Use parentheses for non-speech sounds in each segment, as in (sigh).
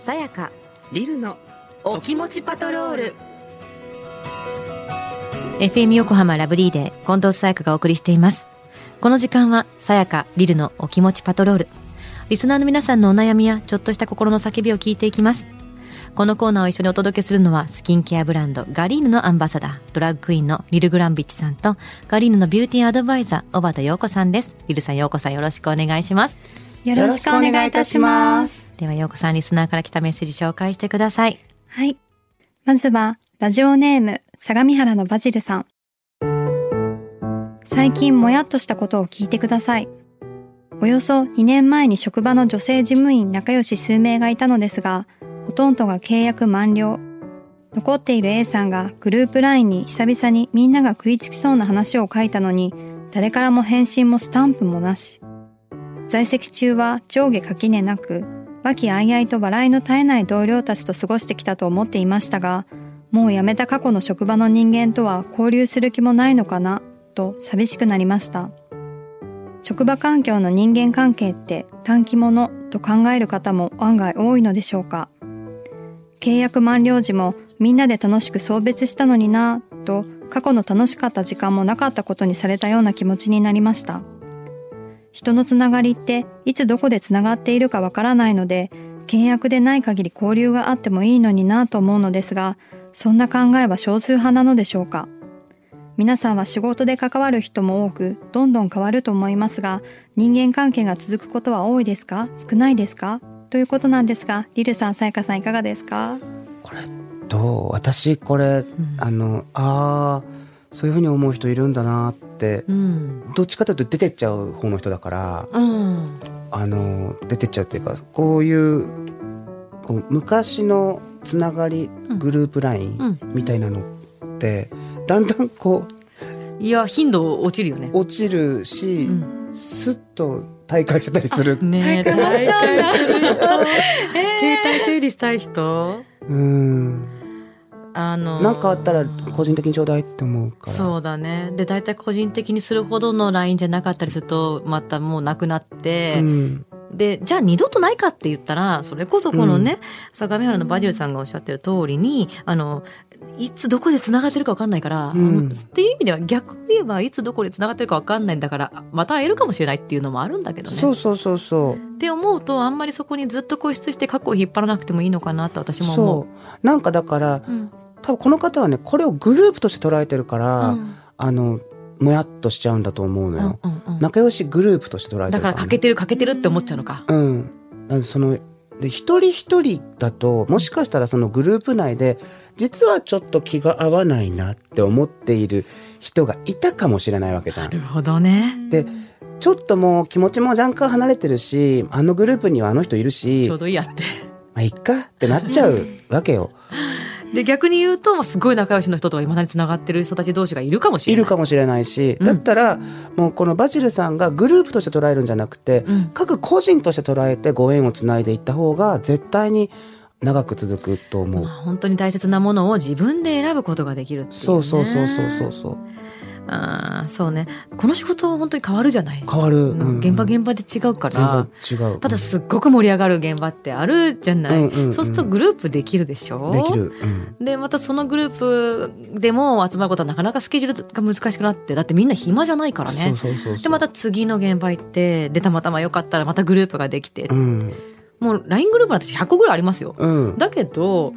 さやかリルのお気持ちパトロール。FM 横浜ラブリーで近藤沙耶香がお送りしています。この時間はさやかリルのお気持ちパトロール。リスナーの皆さんのお悩みやちょっとした心の叫びを聞いていきます。このコーナーを一緒にお届けするのはスキンケアブランドガリーヌのアンバサダードラッグクイーンのリル・グランビッチさんとガリーヌのビューティーアドバイザー小畑陽子さんです。リルさん陽子さんよろしくお願いしますよろしくお願いいたします。では陽子さんリスナーから来たメッセージ紹介してくださいはい。まずは、ラジオネーム、相模原のバジルさん。最近もやっとしたことを聞いてください。およそ2年前に職場の女性事務員仲良し数名がいたのですが、ほとんどが契約満了。残っている A さんがグループ LINE に久々にみんなが食いつきそうな話を書いたのに、誰からも返信もスタンプもなし。在籍中は上下垣根なく、和気あいあいと笑いの絶えない同僚たちと過ごしてきたと思っていましたが、もう辞めた過去の職場の人間とは交流する気もないのかな、と寂しくなりました。職場環境の人間関係って短期ものと考える方も案外多いのでしょうか。契約満了時もみんなで楽しく送別したのになぁと過去の楽しかった時間もなかったことにされたような気持ちになりました。人のつながりっていつどこでつながっているかわからないので、契約でない限り交流があってもいいのになぁと思うのですが、そんな考えは少数派なのでしょうか？皆さんは仕事で関わる人も多く、どんどん変わると思いますが、人間関係が続くことは多いですか？少ないですか？ということなんですが、リルさん、さやかさんいかがですか？これどう？私これ、あのああそういうふうに思う人いるんだなってうん。どっちかというと出てっちゃう方の人だからうん。あの出てっちゃうっていうかこういうこう昔のつながりうん。グループう LINE ん。みたいなのってだんだんこいや頻度落ちるよね。う落ちるし、うん。スッと大会しちゃったりする。ね (laughs) 携帯整理したい人？うんあのなんかあったら個人的にちょうだいって思うから。そうだねで大体個人的にするほどの LINE じゃなかったりするとまたもうなくなって、うんでじゃあ二度とないかって言ったらそれこそこのね、相模原のバジルさんがおっしゃってる通りにあのいつどこで繋がってるか分かんないから、うんっていう意味では逆に言えばいつどこで繋がってるか分かんないんだからまた会えるかもしれないっていうのもあるんだけどね。そうそうそうそう。って思うとあんまりそこにずっと固執して過去を引っ張らなくてもいいのかなと私も思。そううなんかだからうん多分この方はねこれをグループとして捉えてるから、うんあのもやっとしちゃうんだと思うのよ、うんうんうん仲良しグループとして捉えてだるねから欠けてる欠けてるって思っちゃうのか。うんだからそので一人一人だともしかしたらそのグループ内で実はちょっと気が合わないなって思っている人がいたかもしれないわけじゃなんるほどね。でちょっともう気持ちも若干離れてるしあのグループにはあの人いるしちょうどいいやって。まあいっかってなっちゃうわけよ。で逆に言うとすごい仲良しの人とはいまだにつながってる人たち同士がいるかもしれない。いるかもしれないし、うんだったらもうこのバジルさんがグループとして捉えるんじゃなくて、うん各個人として捉えてご縁をつないでいった方が絶対に長く続くと思う。まあ本当に大切なものを自分で選ぶことができるっていう、ね。そうそうそうそうそうそうああそうね。この仕事本当に変わるじゃない？変わる、うん。うん。現場現場で違うから。ただすっごく盛り上がる現場ってあるじゃない、うんうんうん。そうするとグループできるでしょ？できる、うん。でまたそのグループでも集まることはなかなかスケジュールが難しくなってだってみんな暇じゃないからね。でまた次の現場行ってでたまたまよかったらまたグループができて、うん。もう LINE グループなんて100個ぐらいありますよ。うん。だけど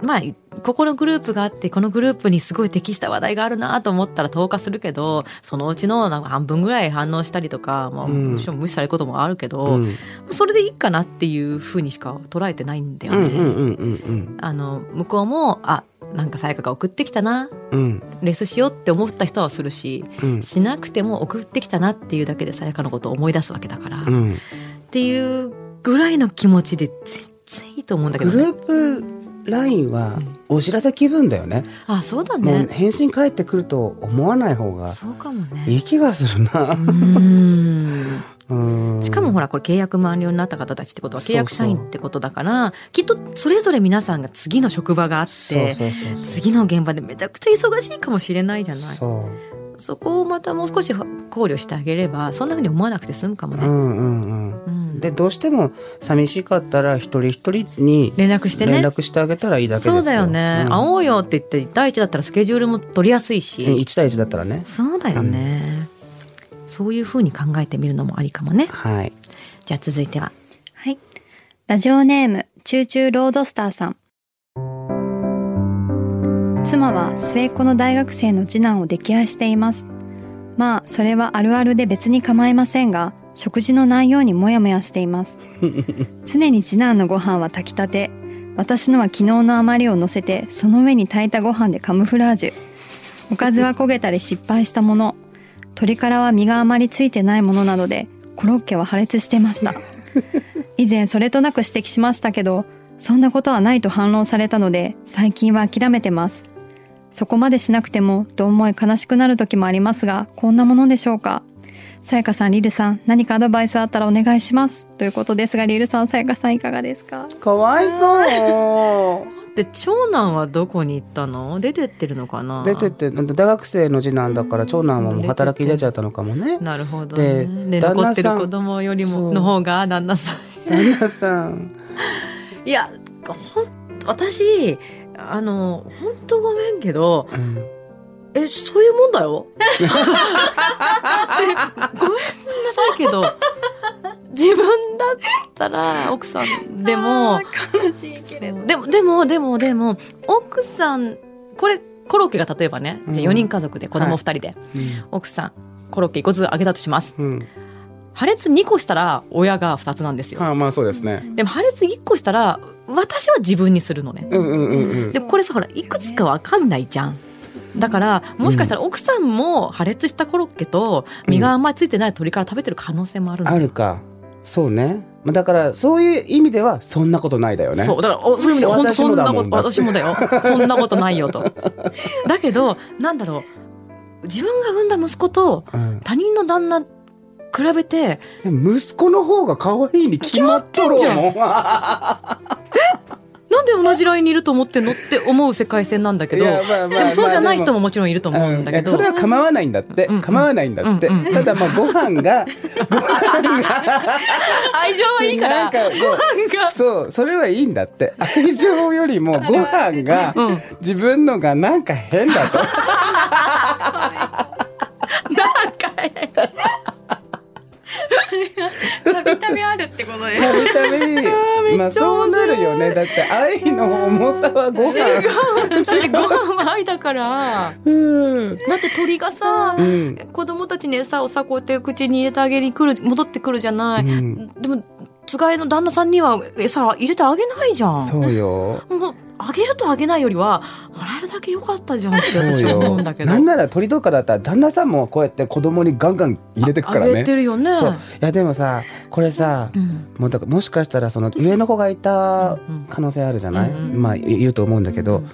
うまあここのグループがあってこのグループにすごい適した話題があるなと思ったら投下するけどそのうちのなんか半分ぐらい反応したりとか、まあ、うん。もちろん無視されることもあるけど、うん。それでいいかなっていうふうにしか捉えてないんだよね。うんうんうんうんあの向こうもあなんかさやかが送ってきたな。うん。レースしようって思った人はするしうん。しなくても送ってきたなっていうだけでさやかのことを思い出すわけだから、っうん。ていうぐらいの気持ちで全然いいと思うんだけグど、ね、ループラインはお知らせ気分だよね。あそうだね。返信返ってくると思わない方がそうかもね。いい気がするな。う。ん。うん。しかもほらこれ契約満了になった方たちってことは契約社員ってことだからきっとそれぞれ皆さんが次の職場があって次の現場でめちゃくちゃ忙しいかもしれないじゃないそこをまたもう少し考慮してあげればそんなふうに思わなくて済むかもね。うんうんうん。うん。でどうしても寂しかったら一人一人に連絡してね。連絡してあげたらいいだけですよ。そうだよね、うん。会おうよって言って1対1だったらスケジュールも取りやすいし、うん1対1だったらね。そうだよね、そういうふうに考えてみるのもありかもね。はい。じゃあ続いては。はい。ラジオネーム、チューチューロードスターさん。妻は末っ子の大学生の次男を溺愛しています。まあ、それはあるあるで別に構いませんが、食事の内容にモヤモヤしています。常に次男のご飯は炊きたて、私のは昨日の余りを乗せて、その上に炊いたご飯でカムフラージュ。おかずは焦げたり失敗したもの。鶏からは身があまりついてないものなどで、コロッケは破裂してました。以前それとなく指摘しましたけど、そんなことはないと反論されたので、最近は諦めてます。そこまでしなくても、どう思い悲しくなる時もありますが、こんなものでしょうか？さやかさん、リルさん、何かアドバイスあったらお願いします。ということですが、リルさん、さやかさんいかがですか？かわいそう。(laughs) で長男はどこに行ったの？出てってるのかな？出てって大学生の次男だから長男はもう働き出ちゃったのかもね。なるほどでね。で旦那さん残ってる子供よりもの方が旦那さん。旦那さん。(laughs) いやほん私あの本当ごめんけどうん。えそういうもんだよ？でごめんなさいけど自分だったら奥さんでも悲しいけそうでもでもでもでも奥さんこれコロッケが例えばねじゃあ4人家族で子供2人で、奥さんコロッケ1個ずつあげたとします。うん、うん破裂2個したら親が2つなんですよ、あまあそうですね。でも破裂1個したら私は自分にするのね、うんうんうんうん。でこれさほらいくつか分かんないじゃん。だからもしかしたら奥さんも破裂したコロッケと身があんまりついてない鶏から食べてる可能性もあるの。あるか。そうね。まあだからそういう意味ではそんなことないだよね。そうだからおそういう意味で本当そんなこと私もだよ。そんなことないよと。だけどなんだろう。自分が産んだ息子とうん、他人の旦那比べて息子の方が可愛いに決まっとる決まもん (laughs) なんで同じラインにいると思ってんのって思う世界線なんだけどまあまあでもそうじゃない人まあももちろんいると思うんだけど、うんそれは構わないんだって、うん。うん。構わないんだって、うん。ただまあご飯が (laughs) ご飯愛情はいいから。なんかそうそうそれはいいんだって。愛情よりも (laughs) ご飯がうん。自分のがなんか変だと。(laughs) たびたびあるってことで。たびたびまあそうなるよね。だって愛の重さはご飯だってご飯は愛だから。うん。だって鳥がさ、うん。子供たちに餌をさこうやって口に入れてあげに来る戻ってくるじゃない、うん。でもつがいの旦那さんには餌入れてあげないじゃん。そうよ。もうあげるとあげないよりはもらえるだけよかったじゃんって私は思ようんだけど。なんなら鳥とかだったら旦那さんもこうやって子供にガンガン入れてくからあげねてるよね。そう。いやでもさこれさ、うん。もうだもしかしたらその上の子がいたうん可能性あるじゃない、うんうん。まあいいると思うんだけど、うん。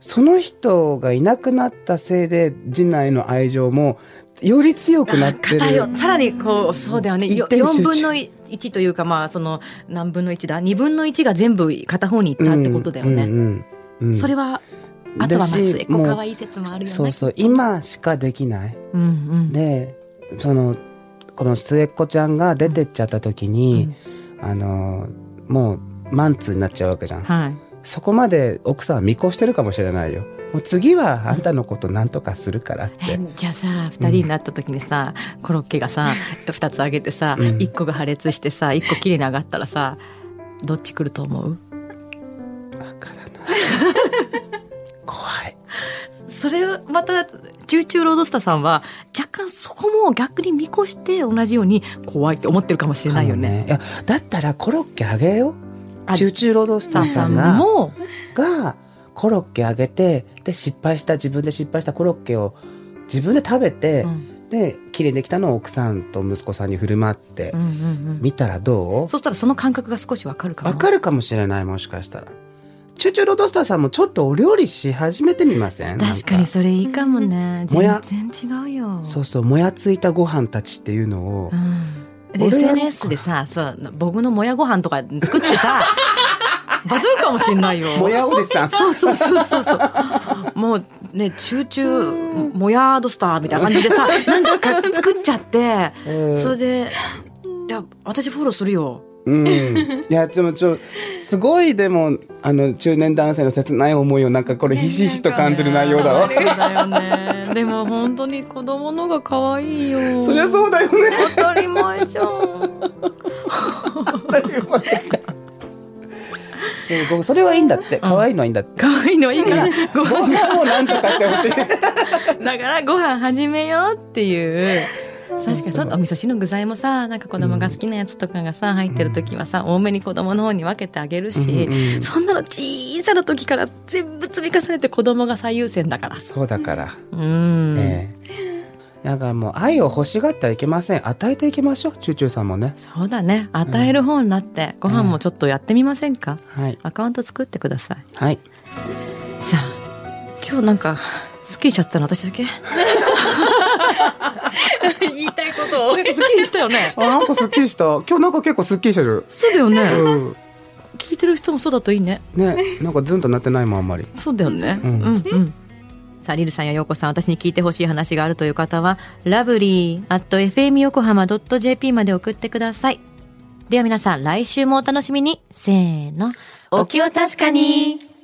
その人がいなくなったせいで次男への愛情もより強くなってる。偏さらにこうそうだよね。よ4一点集中。分の1というかまあその何分の1だ。2分の1が全部片方にいったってことだよね、うんうんうんそれはあとはまあ末っ子可愛い説もあるよね。そうそう今しかできない。うんうん。でそのこの末っ子ちゃんが出てっちゃった時に、あのもうマンツーになっちゃうわけじゃん。はい。そこまで奥さんは見越してるかもしれないよもう次はあんたのことなんとかするからって。えじゃあさ2人になった時にさ、コロッケがさ2つあげてさ、うん。1個が破裂してさ1個きれいに上がったらさどっち来ると思う？わからない。怖い。それまたチューチューロードスターさんは若干そこも逆に見越して同じように怖いって思ってるかもしれないよね。かもいやだったらコロッケあげよう。あチューチューロードスターさんさん。がもがコロッケあげてで失敗した自分で失敗したコロッケを自分で食べて、うん。で綺麗にできたのを奥さんと息子さんに振る舞ってうんうんうん。見たらどそしたらその感覚が少しわかるかも。うわかるかもしれないもしかしたら。チューチューロードスターさんもちょっとお料理し始めてみません？確かにそれいいかもね。全然違うよ。そうそうもやついたご飯たちっていうのを、うん。で SNS でさそう僕のもやご飯とか作ってさ (laughs) (laughs) バズるかもしんないよ。もやおじさんそうそうそうそうそう。もうね、チューチュー、もやードスターみたいな感じでさ、なんか作っちゃって、うんそれで、いや、私フォローするよ。うん。いや、でもちょ、すごいでも、あの、中年男性の切ない思いをなんかこれひしひしと感じる内容だわ。そうだよね。でも本当に子供のが可愛いよ。そりゃそうだよね。当たり前じゃん。(laughs) 当たり前じゃん。僕それはいいんだって。可愛いのはいいんだって。可愛いのいいから、ごご飯飯をなんとかしてほしい。だからご飯始めようっていう。確かにそうお味噌汁の具材もさなんか子供が好きなやつとかがさ入ってる時はさ多めに子供の方に分けてあげるし、うんうんそんなの小さな時から全部積み重ねて子供が最優先だからそうだから。うん、ええ。だからもう愛を欲しがってはいけません。与えていきましょう。チューチューさんもね。そうだね与える方になって、ご飯もちょっとやってみませんか、はい。アカウント作ってくださいはい。さあ今日なんかすっきりしちゃったの私だけ？(laughs) 言いたいことをすっきりしたよね (laughs) あ、なんかすっきりした？今日なんか結構すっきりしてる。そうだよね、うん。聞いてる人もそうだといいねね、なんかズンとなってないもんあんまり。そうだよね。ううんん、うん、さあ、リルさんやヨーコさん、私に聞いてほしい話があるという方は、ラブリー at fm 横浜 .jp まで送ってください。では皆さん、来週もお楽しみに。せーの。お気を確かに。